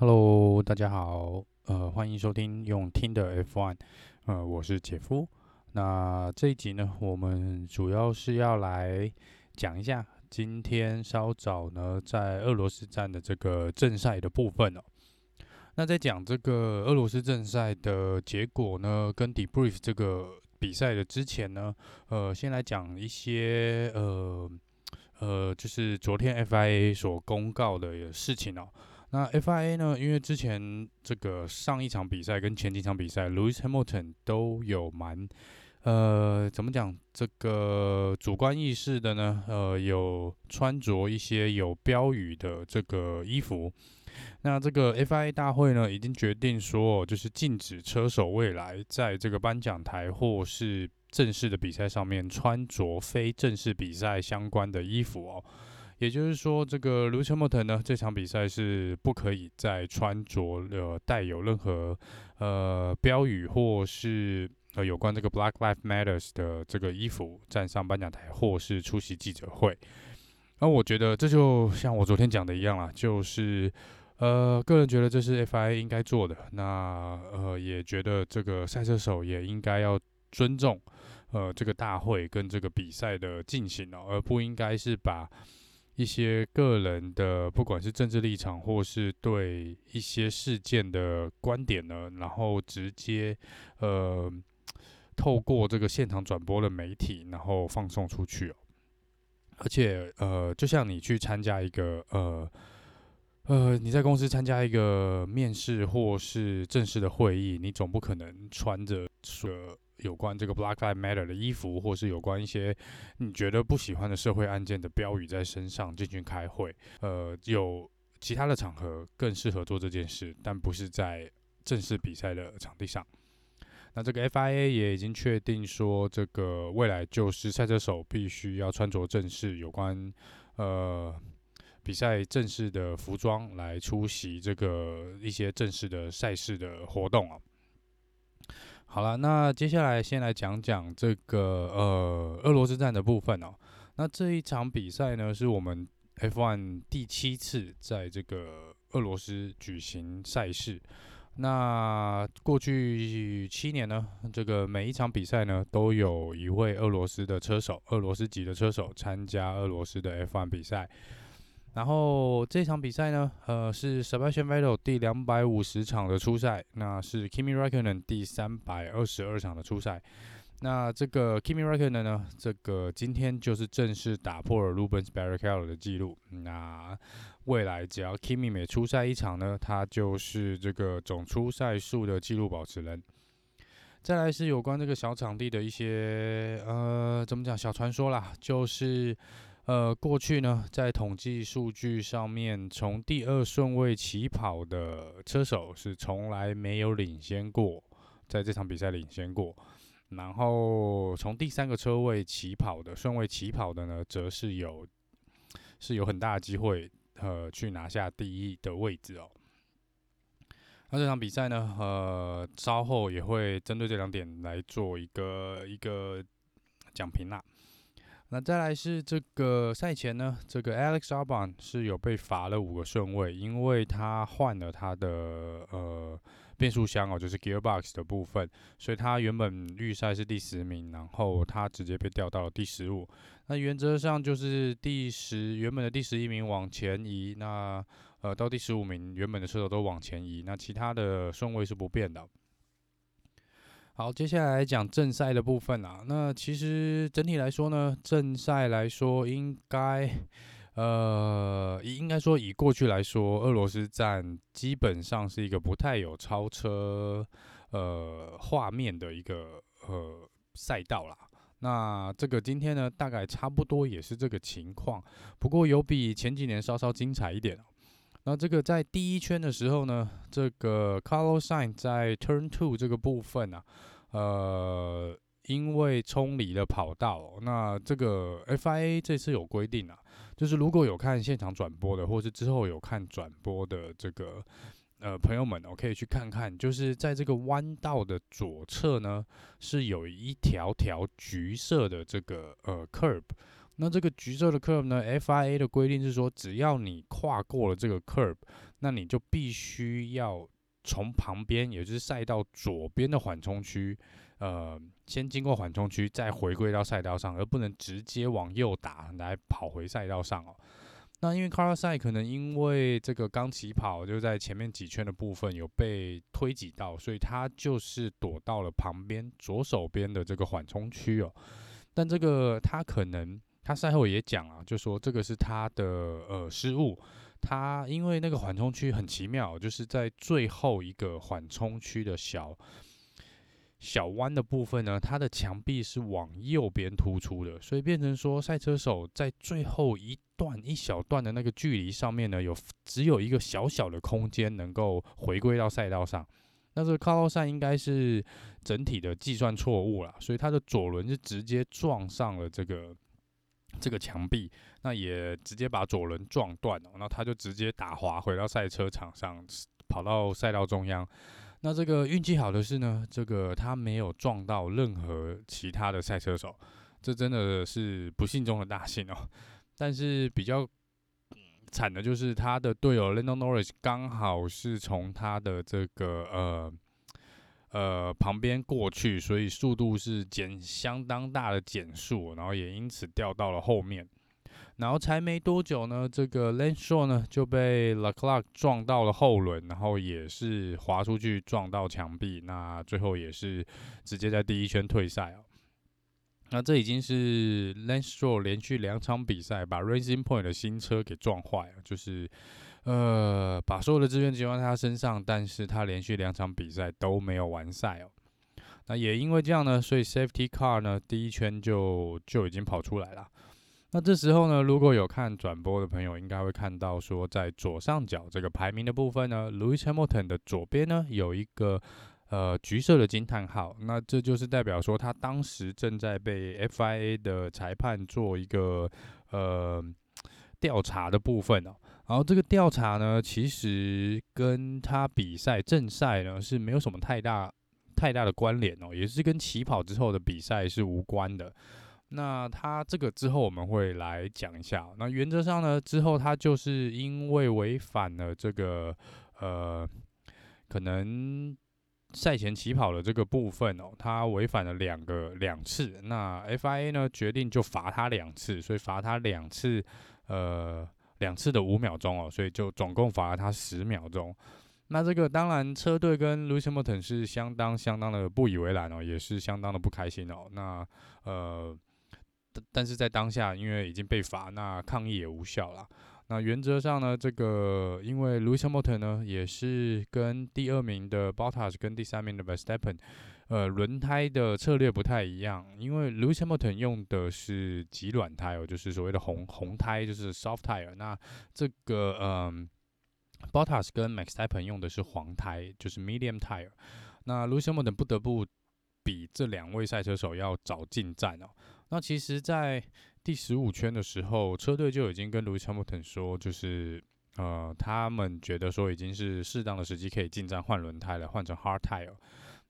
Hello，大家好，呃，欢迎收听用听的 F1，呃，我是杰夫。那这一集呢，我们主要是要来讲一下今天稍早呢在俄罗斯站的这个正赛的部分哦。那在讲这个俄罗斯正赛的结果呢，跟 debrief 这个比赛的之前呢，呃，先来讲一些呃呃，就是昨天 FIA 所公告的事情哦。那 FIA 呢？因为之前这个上一场比赛跟前几场比赛，Lewis Hamilton 都有蛮呃，怎么讲这个主观意识的呢？呃，有穿着一些有标语的这个衣服。那这个 FIA 大会呢，已经决定说，就是禁止车手未来在这个颁奖台或是正式的比赛上面穿着非正式比赛相关的衣服哦。也就是说，这个 Lewis Hamilton 呢，这场比赛是不可以再穿着呃带有任何呃标语或是呃有关这个 Black Lives Matters 的这个衣服站上颁奖台或是出席记者会。那我觉得这就像我昨天讲的一样啦，就是呃个人觉得这是 FIA 应该做的。那呃也觉得这个赛车手也应该要尊重呃这个大会跟这个比赛的进行哦，而不应该是把。一些个人的，不管是政治立场，或是对一些事件的观点呢，然后直接呃透过这个现场转播的媒体，然后放送出去。而且呃，就像你去参加一个呃呃，你在公司参加一个面试或是正式的会议，你总不可能穿着说。有关这个 Black Lives Matter 的衣服，或是有关一些你觉得不喜欢的社会案件的标语在身上进行开会，呃，有其他的场合更适合做这件事，但不是在正式比赛的场地上。那这个 FIA 也已经确定说，这个未来就是赛车手必须要穿着正式有关呃比赛正式的服装来出席这个一些正式的赛事的活动啊。好了，那接下来先来讲讲这个呃俄罗斯站的部分哦。那这一场比赛呢，是我们 F1 第七次在这个俄罗斯举行赛事。那过去七年呢，这个每一场比赛呢，都有一位俄罗斯的车手，俄罗斯籍的车手参加俄罗斯的 F1 比赛。然后这场比赛呢，呃，是 Sebastian Vettel 第两百五十场的初赛，那是 Kimi Raikkonen 第三百二十二场的初赛。那这个 Kimi Raikkonen 呢，这个今天就是正式打破了 Rubens Barrichello 的记录。那未来只要 Kimi 每出赛一场呢，他就是这个总出赛数的记录保持人。再来是有关这个小场地的一些呃，怎么讲小传说啦，就是。呃，过去呢，在统计数据上面，从第二顺位起跑的车手是从来没有领先过，在这场比赛领先过。然后从第三个车位起跑的顺位起跑的呢，则是有是有很大的机会，呃，去拿下第一的位置哦。那这场比赛呢，呃，稍后也会针对这两点来做一个一个讲评啦。那再来是这个赛前呢，这个 Alex a r b o n 是有被罚了五个顺位，因为他换了他的呃变速箱哦，就是 Gearbox 的部分，所以他原本预赛是第十名，然后他直接被调到了第十五。那原则上就是第十原本的第十一名往前移，那呃到第十五名原本的车手都往前移，那其他的顺位是不变的。好，接下来讲正赛的部分啊。那其实整体来说呢，正赛来说应该，呃，应该说以过去来说，俄罗斯站基本上是一个不太有超车呃画面的一个呃赛道啦。那这个今天呢，大概差不多也是这个情况，不过有比前几年稍稍精彩一点。那这个在第一圈的时候呢，这个 Carlos Sain 在 Turn Two 这个部分啊，呃，因为冲离了跑道，那这个 FIA 这次有规定啊，就是如果有看现场转播的，或是之后有看转播的这个呃朋友们，我可以去看看，就是在这个弯道的左侧呢，是有一条条橘色的这个呃 curb。那这个橘色的 curb 呢？FIA 的规定是说，只要你跨过了这个 curb，那你就必须要从旁边，也就是赛道左边的缓冲区，呃，先经过缓冲区，再回归到赛道上，而不能直接往右打来跑回赛道上哦。那因为 Carlos 可能因为这个刚起跑就在前面几圈的部分有被推挤到，所以他就是躲到了旁边左手边的这个缓冲区哦。但这个他可能。他赛后也讲啊，就说这个是他的呃失误。他因为那个缓冲区很奇妙，就是在最后一个缓冲区的小小弯的部分呢，它的墙壁是往右边突出的，所以变成说赛车手在最后一段一小段的那个距离上面呢，有只有一个小小的空间能够回归到赛道上。那这个卡洛赛应该是整体的计算错误了，所以他的左轮就直接撞上了这个。这个墙壁，那也直接把左轮撞断了，那他就直接打滑回到赛车场上，跑到赛道中央。那这个运气好的是呢，这个他没有撞到任何其他的赛车手，这真的是不幸中的大幸哦。但是比较惨的就是他的队友 Lando Norris 刚好是从他的这个呃。呃，旁边过去，所以速度是减相当大的减速，然后也因此掉到了后面。然后才没多久呢，这个 l a n s h o w 呢就被 Leclerc 撞到了后轮，然后也是滑出去撞到墙壁，那最后也是直接在第一圈退赛哦。那这已经是 l a n s h o w 连续两场比赛把 Racing Point 的新车给撞坏了，就是。呃，把所有的资源集中在他身上，但是他连续两场比赛都没有完赛哦。那也因为这样呢，所以 Safety Car 呢第一圈就就已经跑出来了。那这时候呢，如果有看转播的朋友，应该会看到说，在左上角这个排名的部分呢，Louis Hamilton 的左边呢有一个呃橘色的惊叹号，那这就是代表说他当时正在被 FIA 的裁判做一个呃调查的部分哦。然后这个调查呢，其实跟他比赛正赛呢是没有什么太大太大的关联哦，也是跟起跑之后的比赛是无关的。那他这个之后我们会来讲一下。那原则上呢，之后他就是因为违反了这个呃，可能赛前起跑的这个部分哦，他违反了两个两次。那 FIA 呢决定就罚他两次，所以罚他两次，呃。两次的五秒钟哦，所以就总共罚了他十秒钟。那这个当然车队跟 Lewis Hamilton 是相当相当的不以为然哦，也是相当的不开心哦。那呃，但是在当下因为已经被罚，那抗议也无效了。那原则上呢，这个因为 Lewis Hamilton 呢也是跟第二名的 Bottas 跟第三名的 Verstappen。呃，轮胎的策略不太一样，因为 Lewis Hamilton 用的是极软胎哦，就是所谓的红红胎，就是 soft tire。那这个嗯，Bottas 跟 Max Tappen 用的是黄胎，就是 medium tire。那 Lewis Hamilton 不得不比这两位赛车手要早进站哦。那其实，在第十五圈的时候，车队就已经跟 Lewis Hamilton 说，就是呃，他们觉得说已经是适当的时机可以进站换轮胎了，换成 hard tire。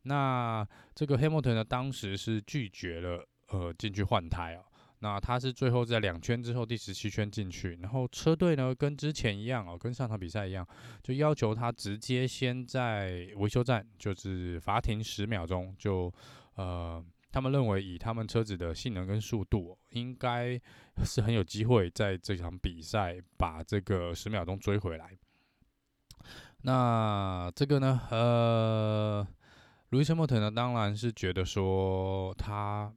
那这个 Hamilton 呢，当时是拒绝了，呃，进去换胎哦。那他是最后在两圈之后第十七圈进去，然后车队呢跟之前一样哦，跟上场比赛一样，就要求他直接先在维修站就是罚停十秒钟，就呃，他们认为以他们车子的性能跟速度，应该是很有机会在这场比赛把这个十秒钟追回来。那这个呢，呃。路易斯·莫特呢，当然是觉得说他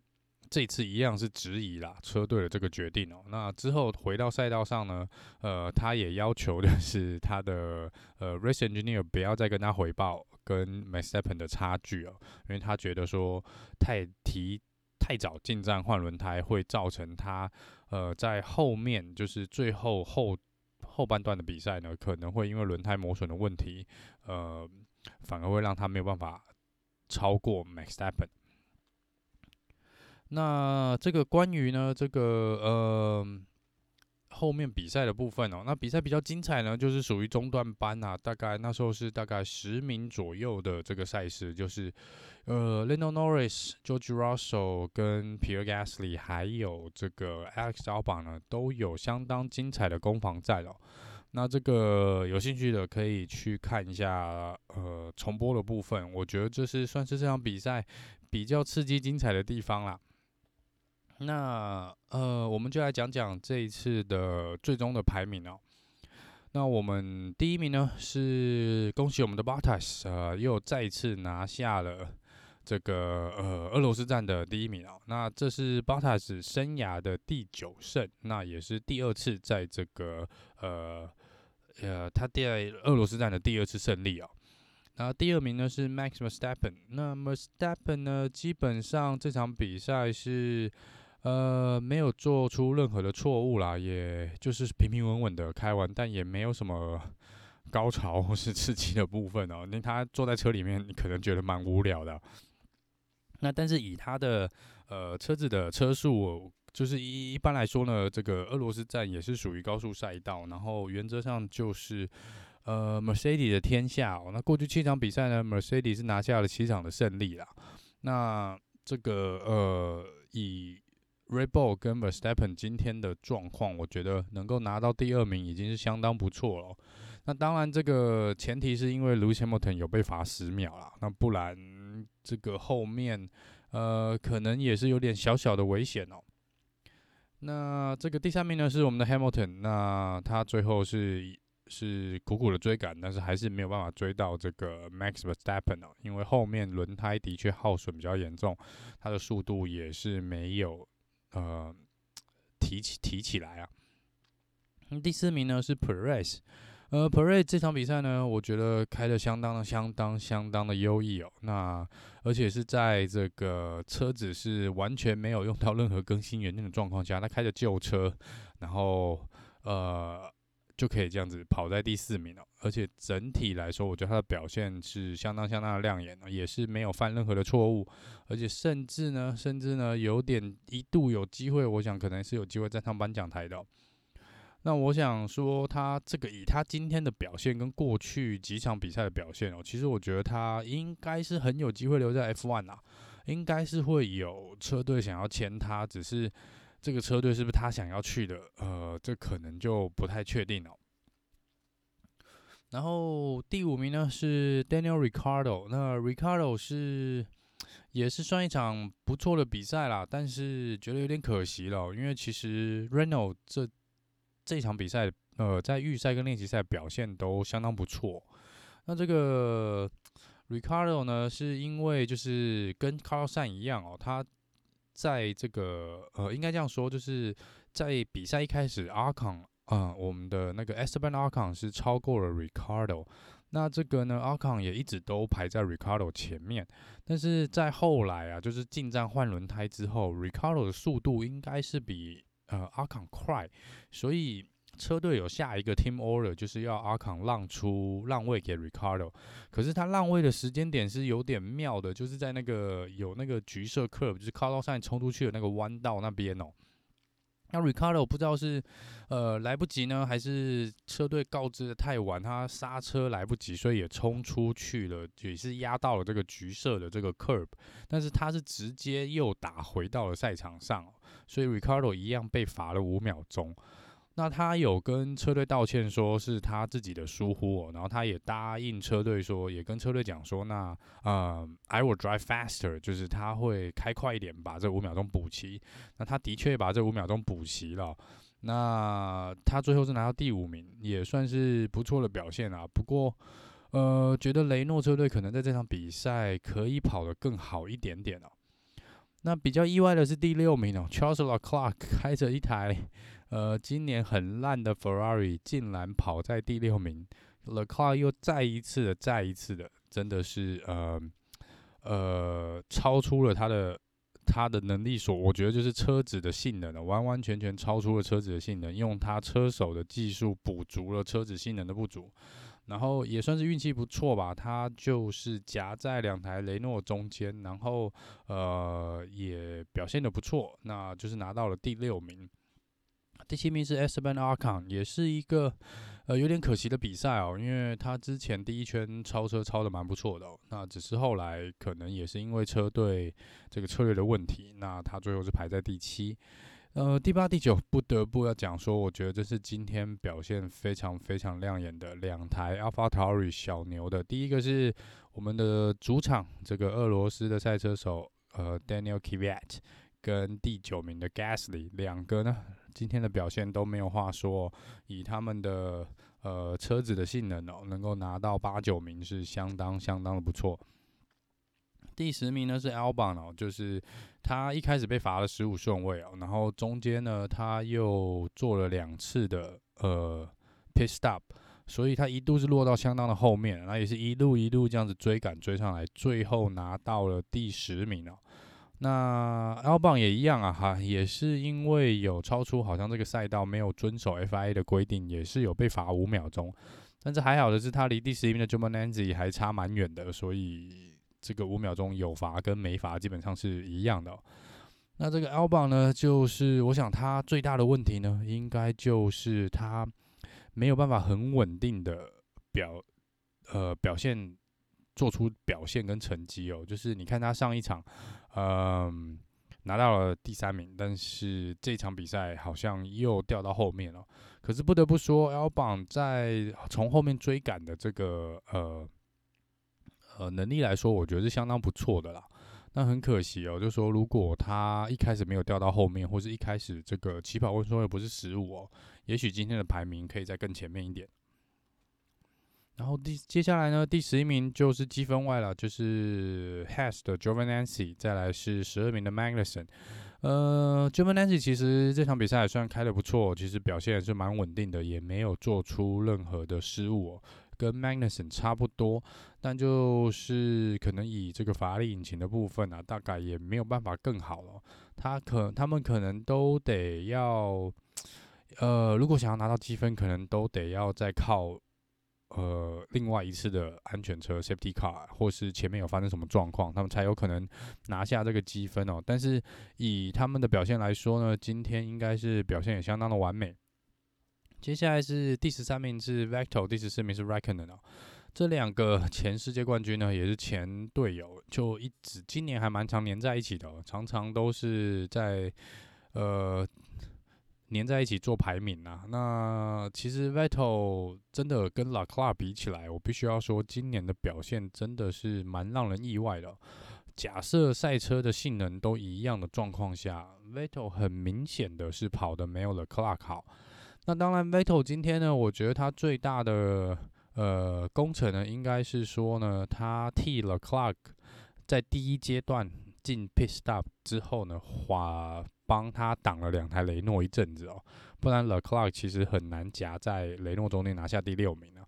这次一样是质疑啦车队的这个决定哦。那之后回到赛道上呢，呃，他也要求的是他的呃 race engineer 不要再跟他回报跟 Verstappen 的差距哦，因为他觉得说太提太早进站换轮胎会造成他呃在后面就是最后后后半段的比赛呢，可能会因为轮胎磨损的问题，呃，反而会让他没有办法。超过 Max Verstappen。那这个关于呢，这个呃后面比赛的部分哦，那比赛比较精彩呢，就是属于中段班啊，大概那时候是大概十名左右的这个赛事，就是呃，Lando Norris、George Russell 跟 Pierre Gasly 还有这个 Alex Albon 呢，都有相当精彩的攻防战哦。那这个有兴趣的可以去看一下呃重播的部分，我觉得这是算是这场比赛比较刺激精彩的地方啦。那呃，我们就来讲讲这一次的最终的排名哦。那我们第一名呢是恭喜我们的 Bottas，呃，又再一次拿下了这个呃俄罗斯站的第一名哦。那这是 Bottas 生涯的第九胜，那也是第二次在这个呃呃他在俄罗斯站的第二次胜利哦。然后第二名呢是 Max Verstappen，那 Verstappen 呢基本上这场比赛是。呃，没有做出任何的错误啦，也就是平平稳稳的开完，但也没有什么高潮或是刺激的部分哦。那他坐在车里面，你可能觉得蛮无聊的。那但是以他的呃车子的车速，就是一一般来说呢，这个俄罗斯站也是属于高速赛道，然后原则上就是呃 Mercedes 的天下哦。那过去七场比赛呢，Mercedes 是拿下了七场的胜利啦。那这个呃以 Red Bull 跟 Verstappen 今天的状况，我觉得能够拿到第二名已经是相当不错了。那当然，这个前提是因为 Lewis Hamilton 有被罚十秒啦，那不然这个后面呃可能也是有点小小的危险哦。那这个第三名呢是我们的 Hamilton，那他最后是是苦苦的追赶，但是还是没有办法追到这个 Max Verstappen 哦，因为后面轮胎的确耗损比较严重，他的速度也是没有。呃，提起提起来啊，第四名呢是 Perez，呃，Perez 这场比赛呢，我觉得开的相当相当相当的优异哦。那而且是在这个车子是完全没有用到任何更新元件的状况下，他开着旧车，然后呃。就可以这样子跑在第四名了，而且整体来说，我觉得他的表现是相当相当的亮眼，也是没有犯任何的错误，而且甚至呢，甚至呢，有点一度有机会，我想可能是有机会站上颁奖台的。那我想说，他这个以他今天的表现跟过去几场比赛的表现哦，其实我觉得他应该是很有机会留在 F1 啊，应该是会有车队想要签他，只是。这个车队是不是他想要去的？呃，这可能就不太确定了。然后第五名呢是 Daniel Ricardo，那 Ricardo 是也是算一场不错的比赛啦，但是觉得有点可惜了，因为其实 Renault 这这场比赛，呃，在预赛跟练习赛表现都相当不错。那这个 Ricardo 呢，是因为就是跟 Carl s a n 一样哦，他。在这个呃，应该这样说，就是在比赛一开始，阿康啊，我们的那个 Esteban 阿康是超过了 Ricardo。那这个呢，阿康也一直都排在 Ricardo 前面。但是在后来啊，就是进站换轮胎之后，Ricardo 的速度应该是比呃阿康快，所以。车队有下一个 team order，就是要阿康让出让位给 Ricardo，可是他让位的时间点是有点妙的，就是在那个有那个橘色 curve，就是 Carlos 上面冲出去的那个弯道那边哦。那 Ricardo 不知道是呃来不及呢，还是车队告知的太晚，他刹车来不及，所以也冲出去了，也是压到了这个橘色的这个 curb，但是他是直接又打回到了赛场上，所以 Ricardo 一样被罚了五秒钟。那他有跟车队道歉，说是他自己的疏忽哦，然后他也答应车队说，也跟车队讲说，那呃，I will drive faster，就是他会开快一点，把这五秒钟补齐。那他的确把这五秒钟补齐了。那他最后是拿到第五名，也算是不错的表现啊。不过，呃，觉得雷诺车队可能在这场比赛可以跑得更好一点点哦。那比较意外的是第六名哦，Charles Leclerc 开着一台。呃，今年很烂的 Ferrari 竟然跑在第六名，Leclerc 又再一次的、再一次的，真的是呃呃超出了他的他的能力所，我觉得就是车子的性能了，完完全全超出了车子的性能，用他车手的技术补足了车子性能的不足，然后也算是运气不错吧，他就是夹在两台雷诺中间，然后呃也表现的不错，那就是拿到了第六名。第七名是 Esteban Arcon，也是一个呃有点可惜的比赛哦，因为他之前第一圈超车超的蛮不错的哦，那只是后来可能也是因为车队这个策略的问题，那他最后是排在第七。呃，第八、第九不得不要讲说，我觉得这是今天表现非常非常亮眼的两台 AlphaTauri 小牛的。第一个是我们的主场这个俄罗斯的赛车手呃 Daniel k v i a t 跟第九名的 Gasly 两个呢，今天的表现都没有话说，以他们的呃车子的性能哦，能够拿到八九名是相当相当的不错。第十名呢是 Albon 哦，就是他一开始被罚了十五顺位哦，然后中间呢他又做了两次的呃 pit stop，所以他一度是落到相当的后面，那也是一路一路这样子追赶追上来，最后拿到了第十名哦。那 LBO 也一样啊哈，也是因为有超出好像这个赛道没有遵守 FIA 的规定，也是有被罚五秒钟，但是还好的是他离第十一名的 Giovinazzi 还差蛮远的，所以。这个五秒钟有罚跟没罚基本上是一样的。那这个 Albon 呢，就是我想他最大的问题呢，应该就是他没有办法很稳定的表呃表现，做出表现跟成绩哦。就是你看他上一场，嗯、拿到了第三名，但是这场比赛好像又掉到后面了。可是不得不说，L 榜在从后面追赶的这个呃。呃，能力来说，我觉得是相当不错的啦。那很可惜哦，就说如果他一开始没有掉到后面，或是一开始这个起跑温顺位不是十五哦，也许今天的排名可以再更前面一点。然后第接下来呢，第十一名就是积分外了，就是 Has 的 Jovananci 再来是十二名的 Magnussen。呃，Jovananci 其实这场比赛也算开得不错，其实表现也是蛮稳定的，也没有做出任何的失误哦。跟 Magnussen 差不多，但就是可能以这个法拉利引擎的部分啊，大概也没有办法更好了。他可他们可能都得要，呃，如果想要拿到积分，可能都得要再靠呃另外一次的安全车 Safety Car，或是前面有发生什么状况，他们才有可能拿下这个积分哦。但是以他们的表现来说呢，今天应该是表现也相当的完美。接下来是第十三名是 Vector，第十四名是 r e c k o n e n 哦，这两个前世界冠军呢，也是前队友，就一直今年还蛮常黏在一起的，常常都是在呃粘在一起做排名啊。那其实 Vettel 真的跟 Leclerc 比起来，我必须要说，今年的表现真的是蛮让人意外的。假设赛车的性能都一样的状况下，Vettel 很明显的是跑得没有 Leclerc 好。那当然，Vettel 今天呢，我觉得他最大的呃功臣呢，应该是说呢，他替了 Clark 在第一阶段进 pit stop 之后呢，话帮他挡了两台雷诺一阵子哦，不然 Le c l e r 其实很难夹在雷诺中间拿下第六名啊。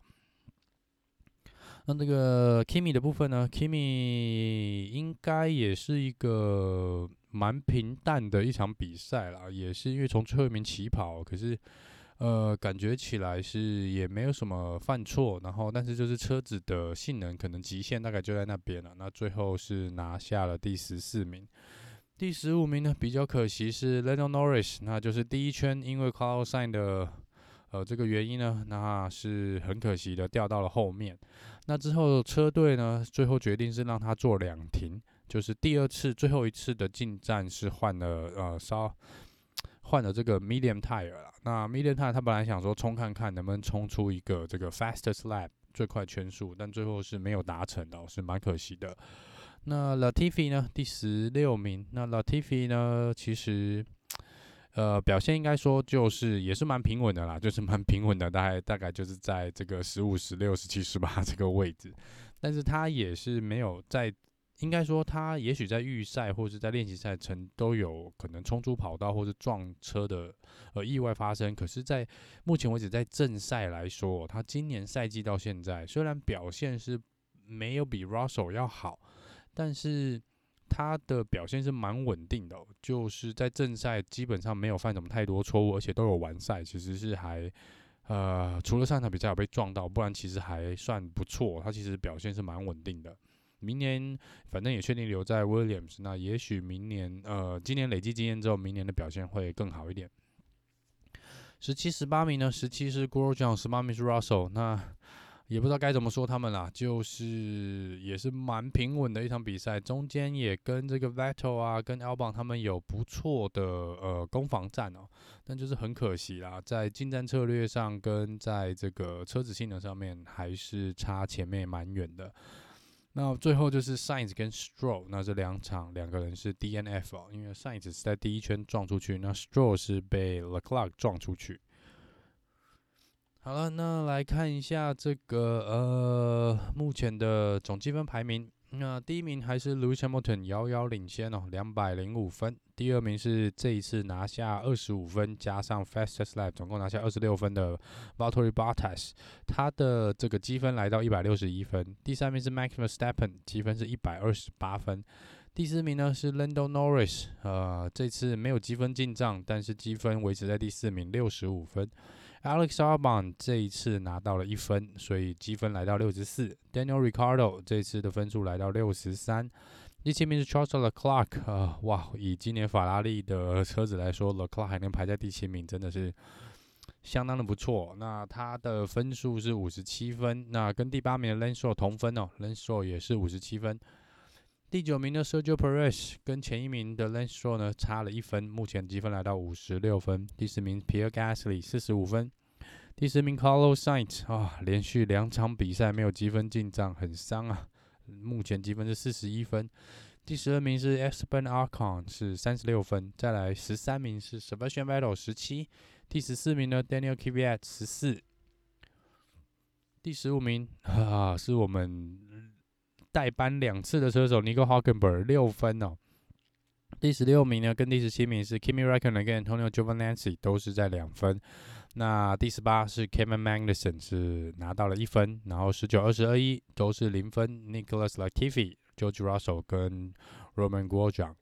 那这个 Kimi 的部分呢，Kimi 应该也是一个蛮平淡的一场比赛啦，也是因为从最后一名起跑，可是。呃，感觉起来是也没有什么犯错，然后但是就是车子的性能可能极限大概就在那边了。那最后是拿下了第十四名，第十五名呢比较可惜是 Lando Norris，那就是第一圈因为 Carlos Sainz 的呃这个原因呢，那是很可惜的掉到了后面。那之后车队呢最后决定是让他做两停，就是第二次最后一次的进站是换了呃稍。换了这个 medium tire 了，那 medium tire 他本来想说冲看看能不能冲出一个这个 fastest lap 最快圈速，但最后是没有达成的，是蛮可惜的。那 Latifi 呢，第十六名。那 Latifi 呢，其实呃表现应该说就是也是蛮平稳的啦，就是蛮平稳的，大概大概就是在这个十五、十六、十七、十八这个位置，但是他也是没有在。应该说，他也许在预赛或者在练习赛程都有可能冲出跑道或者撞车的呃意外发生。可是，在目前为止，在正赛来说，他今年赛季到现在虽然表现是没有比 Russell 要好，但是他的表现是蛮稳定的。就是在正赛基本上没有犯什么太多错误，而且都有完赛，其实是还呃除了上场比赛有被撞到，不然其实还算不错。他其实表现是蛮稳定的。明年反正也确定留在 Williams，那也许明年呃，今年累积经验之后，明年的表现会更好一点。十七、十八名呢，十七是 Grosjean，十八名是 Russell。那也不知道该怎么说他们啦，就是也是蛮平稳的一场比赛，中间也跟这个 Vettel 啊，跟 Albon 他们有不错的呃攻防战哦，但就是很可惜啦，在近战策略上跟在这个车子性能上面还是差前面蛮远的。那最后就是 Sainz 跟 Stroll，那这两场两个人是 DNF 哦，因为 Sainz 是在第一圈撞出去，那 Stroll 是被 Leclerc 撞出去。好了，那来看一下这个呃目前的总积分排名。那第一名还是 Lewis Hamilton 遥遥领先哦，两百零五分。第二名是这一次拿下二十五分加上 Fastest Lap，总共拿下二十六分的 Valtteri Bottas，他的这个积分来到一百六十一分。第三名是 Max Verstappen，积分是一百二十八分。第四名呢是 Lando Norris，呃，这次没有积分进账，但是积分维持在第四名，六十五分。Alex Albon 这一次拿到了一分，所以积分来到六十四。Daniel r i c a r d o 这次的分数来到六十三。第七名是 Charles Leclerc，呃，哇，以今年法拉利的车子来说，Leclerc 还能排在第七名，真的是相当的不错。那他的分数是五十七分，那跟第八名的 Lance Stroll 同分哦，Lance Stroll 也是五十七分。第九名的 Sergio Perez 跟前一名的 Lance Stroll 呢差了一分，目前积分来到五十六分。第十名 Pierre Gasly 四十五分。第十名 Carlos Sainz 啊，连续两场比赛没有积分进账，很伤啊。目前积分是四十一分。第十二名是 Esteban Ocon 是三十六分。再来十三名是 Sebastian Vettel 十七。第十四名呢 Daniel Kvyat 十四。第十五名啊是我们。代班两次的车手 Nico Hulkenberg 六分哦，第十六名呢跟第十七名是 Kimi Räikkönen 跟 Antonio Giovinazzi 都是在两分，那第十八是 Kevin Magnussen 是拿到了一分，然后十九、二十、二一都是零分，Nicholas Latifi、George Russell 跟 Roman g r o s j a n。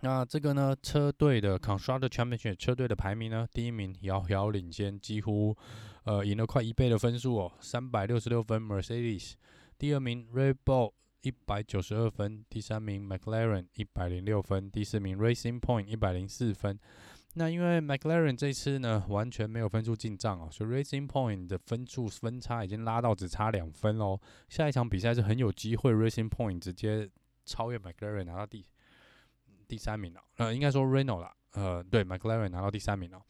那这个呢车队的 Constructor Championship 车队的排名呢，第一名遥遥领先，几乎呃赢了快一倍的分数哦，三百六十六分 Mercedes。第二名 Red Bull 一百九十二分，第三名 McLaren 一百零六分，第四名 Racing Point 一百零四分。那因为 McLaren 这次呢完全没有分数进账哦，所以 Racing Point 的分数分差已经拉到只差两分喽。下一场比赛是很有机会 Racing Point 直接超越 McLaren 拿到第第三名了。呃，应该说 Renault 啦，呃，对，McLaren 拿到第三名了。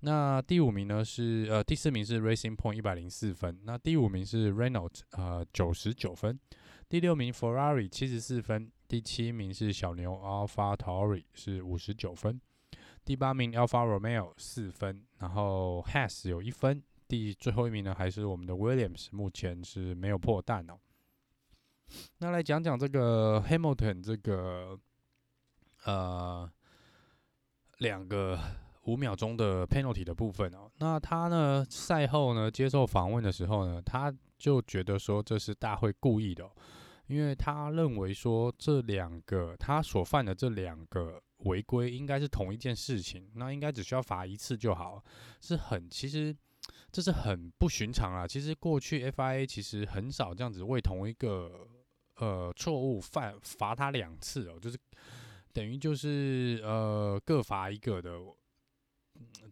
那第五名呢是呃第四名是 Racing Point 一百零四分，那第五名是 Renault 呃九十九分，第六名 Ferrari 七十四分，第七名是小牛 Alpha t o r i 是五十九分，第八名 Alfa Romeo 四分，然后 Haas 有一分，第最后一名呢还是我们的 Williams，目前是没有破蛋哦。那来讲讲这个 Hamilton 这个呃两个。五秒钟的 penalty 的部分哦，那他呢赛后呢接受访问的时候呢，他就觉得说这是大会故意的，因为他认为说这两个他所犯的这两个违规应该是同一件事情，那应该只需要罚一次就好，是很其实这是很不寻常啊。其实过去 FIA 其实很少这样子为同一个呃错误犯罚他两次哦，就是等于就是呃各罚一个的。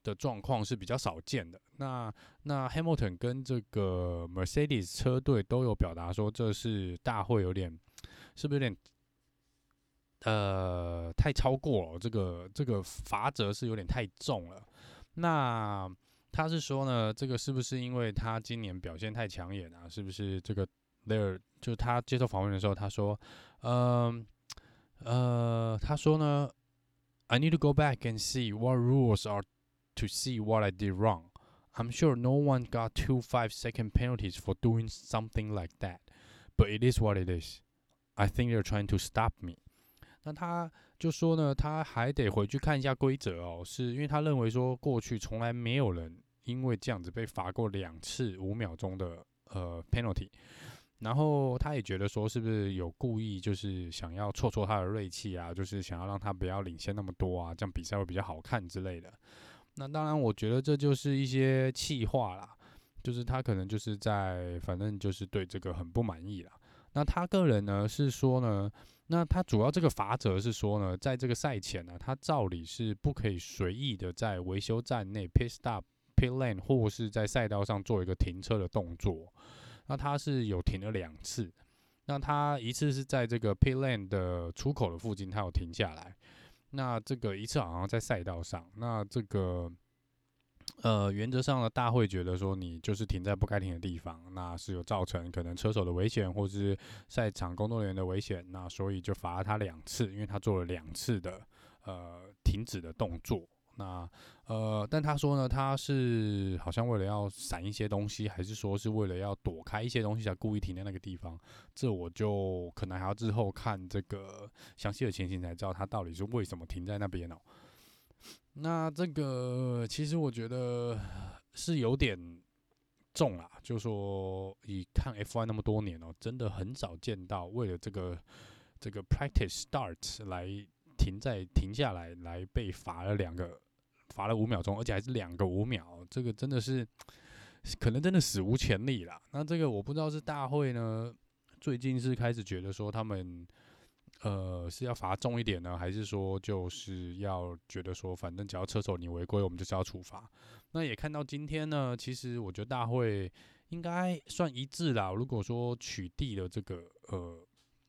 的状况是比较少见的。那那 Hamilton 跟这个 Mercedes 车队都有表达说，这是大会有点，是不是有点，呃，太超过了？这个这个罚则是有点太重了。那他是说呢，这个是不是因为他今年表现太抢眼啊？是不是这个 There 就他接受访问的时候，他说，嗯呃，呃，他说呢，I need to go back and see what rules are. To see what I did wrong, I'm sure no one got two five-second penalties for doing something like that. But it is what it is. I think they're trying to stop me. 那他就说呢，他还得回去看一下规则哦，是因为他认为说过去从来没有人因为这样子被罚过两次五秒钟的呃 penalty。然后他也觉得说，是不是有故意就是想要挫挫他的锐气啊，就是想要让他不要领先那么多啊，这样比赛会比较好看之类的。那当然，我觉得这就是一些气话啦，就是他可能就是在，反正就是对这个很不满意啦。那他个人呢是说呢，那他主要这个罚则是说呢，在这个赛前呢，他照理是不可以随意的在维修站内 pit stop、pit lane 或是在赛道上做一个停车的动作。那他是有停了两次，那他一次是在这个 pit lane 的出口的附近，他有停下来。那这个一次好像在赛道上，那这个。呃，原则上呢，大会觉得说你就是停在不该停的地方，那是有造成可能车手的危险，或是赛场工作人员的危险，那所以就罚他两次，因为他做了两次的呃停止的动作。那呃，但他说呢，他是好像为了要闪一些东西，还是说是为了要躲开一些东西才故意停在那个地方？这我就可能还要之后看这个详细的情形才知道他到底是为什么停在那边哦。那这个其实我觉得是有点重啦，就说以看 F1 那么多年哦，真的很少见到为了这个这个 practice start 来停在停下来来被罚了两个罚了五秒钟，而且还是两个五秒，这个真的是可能真的史无前例啦。那这个我不知道是大会呢最近是开始觉得说他们。呃，是要罚重一点呢，还是说就是要觉得说，反正只要车手你违规，我们就是要处罚？那也看到今天呢，其实我觉得大会应该算一致啦。如果说取缔的这个呃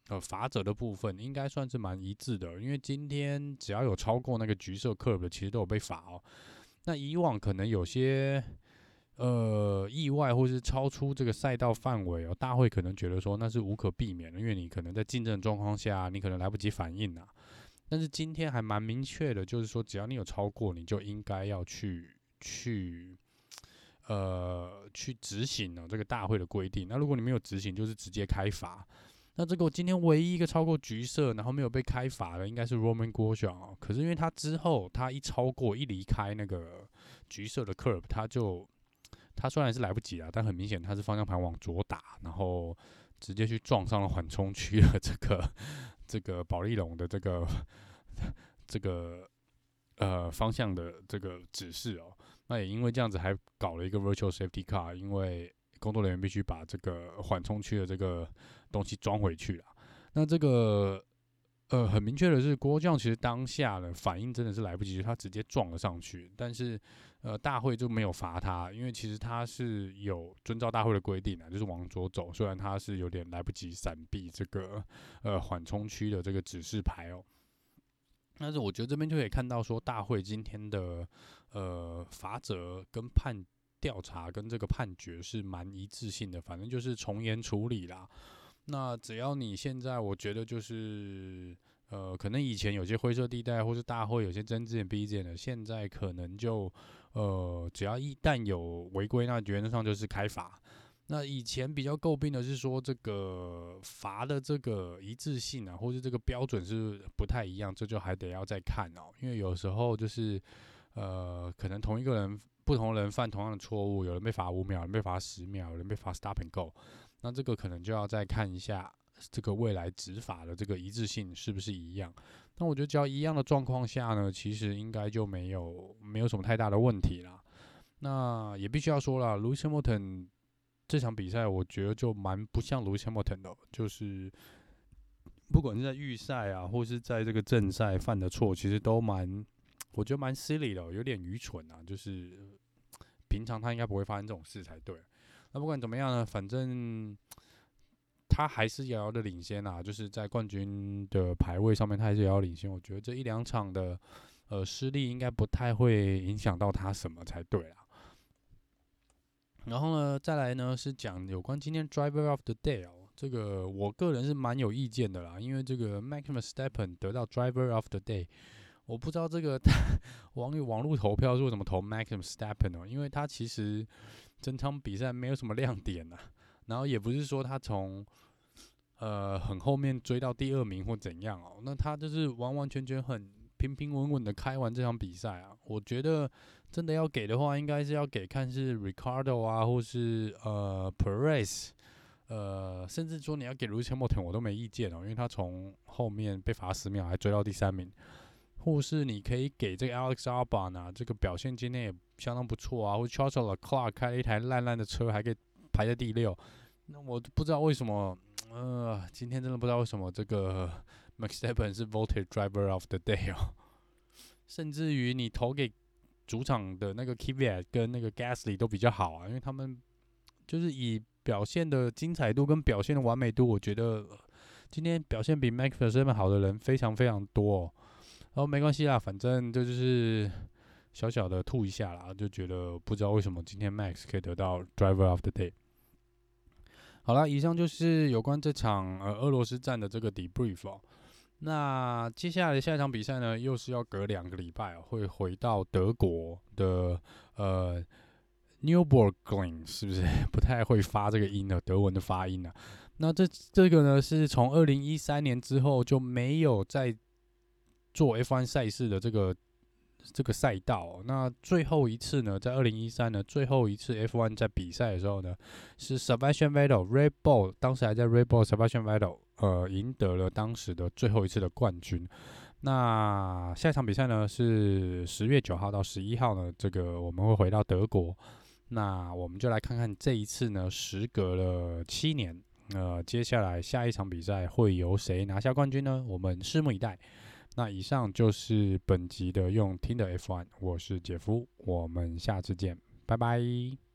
呃罚则的部分，应该算是蛮一致的，因为今天只要有超过那个橘色 curve 的，其实都有被罚哦。那以往可能有些。呃，意外或是超出这个赛道范围哦，大会可能觉得说那是无可避免的，因为你可能在竞争状况下，你可能来不及反应啊。但是今天还蛮明确的，就是说只要你有超过，你就应该要去去呃去执行哦这个大会的规定。那如果你没有执行，就是直接开罚。那这个我今天唯一一个超过橘色，然后没有被开罚的，应该是 Roman Grosjean 哦。可是因为他之后他一超过一离开那个橘色的 curve，他就。他虽然是来不及啊，但很明显他是方向盘往左打，然后直接去撞上了缓冲区的这个这个保利龙的这个 这个呃方向的这个指示哦。那也因为这样子，还搞了一个 virtual safety car，因为工作人员必须把这个缓冲区的这个东西装回去了。那这个。呃，很明确的是，郭将其实当下的反应真的是来不及，他直接撞了上去。但是，呃，大会就没有罚他，因为其实他是有遵照大会的规定的，就是往左走。虽然他是有点来不及闪避这个呃缓冲区的这个指示牌哦，但是我觉得这边就可以看到说，大会今天的呃罚则跟判调查跟这个判决是蛮一致性的，反正就是从严处理啦。那只要你现在，我觉得就是，呃，可能以前有些灰色地带，或是大会有些睁只眼闭只眼的，现在可能就，呃，只要一旦有违规，那原则上就是开罚。那以前比较诟病的是说，这个罚的这个一致性啊，或是这个标准是不太一样，这就还得要再看哦。因为有时候就是，呃，可能同一个人，不同人犯同样的错误，有人被罚五秒，有人被罚十秒，有人被罚 stop and go。那这个可能就要再看一下这个未来执法的这个一致性是不是一样。那我觉得只要一样的状况下呢，其实应该就没有没有什么太大的问题啦。那也必须要说了，Lewis Hamilton 这场比赛我觉得就蛮不像 Lewis Hamilton 的，就是不管是在预赛啊，或是在这个正赛犯的错，其实都蛮我觉得蛮 silly 的，有点愚蠢啊。就是平常他应该不会发生这种事才对。不管怎么样呢，反正 他还是遥遥的领先啊，就是在冠军的排位上面，他还是遥遥领先。我觉得这一两场的呃失利应该不太会影响到他什么才对啊。然后呢，再来呢是讲有关今天 Driver of the Day 哦，这个我个人是蛮有意见的啦，因为这个 Max Verstappen 得到 Driver of the Day，我不知道这个 网友网络投票是为什么投 Max Verstappen 哦，因为他其实。整场比赛没有什么亮点呐、啊，然后也不是说他从呃很后面追到第二名或怎样哦，那他就是完完全全很平平稳稳的开完这场比赛啊。我觉得真的要给的话，应该是要给看是 Ricardo 啊，或是呃 Perez，呃，甚至说你要给 Lewis Hamilton 我都没意见哦，因为他从后面被罚十秒还追到第三名。或是你可以给这个 Alex Albon 啊，这个表现今天也相当不错啊。或者 Charles Clark 开了一台烂烂的车，还可以排在第六。那我不知道为什么，呃，今天真的不知道为什么这个 Max Verstappen 是 Voted Driver of the Day 哦，甚至于你投给主场的那个 Kvyat 跟那个 Gasly 都比较好啊，因为他们就是以表现的精彩度跟表现的完美度，我觉得今天表现比 Max Verstappen 好的人非常非常多。哦没关系啦，反正这就是小小的吐一下啦，就觉得不知道为什么今天 Max 可以得到 Driver of the Day。好了，以上就是有关这场呃俄罗斯站的这个 debrief 哦。那接下来下一场比赛呢，又是要隔两个礼拜哦，会回到德国的呃 Nürburgring，是不是 不太会发这个音的德文的发音呢、那这这个呢，是从二零一三年之后就没有再做 F1 赛事的这个。这个赛道、那最后一次呢，在二零一三呢，最后一次 F1 在比赛的时候呢，是 Sebastian Vettel Red Bull，当时还在 Red Bull Sebastian Vettel 呃赢得了当时的最后一次的冠军。那下一场比赛呢是十月九号到十一号呢，这个我们会回到德国，那我们就来看看这一次呢，时隔了七年，呃，接下来下一场比赛会由谁拿下冠军呢？我们拭目以待。那以上就是本集的用听的 F1，我是杰夫，我们下次见，拜拜。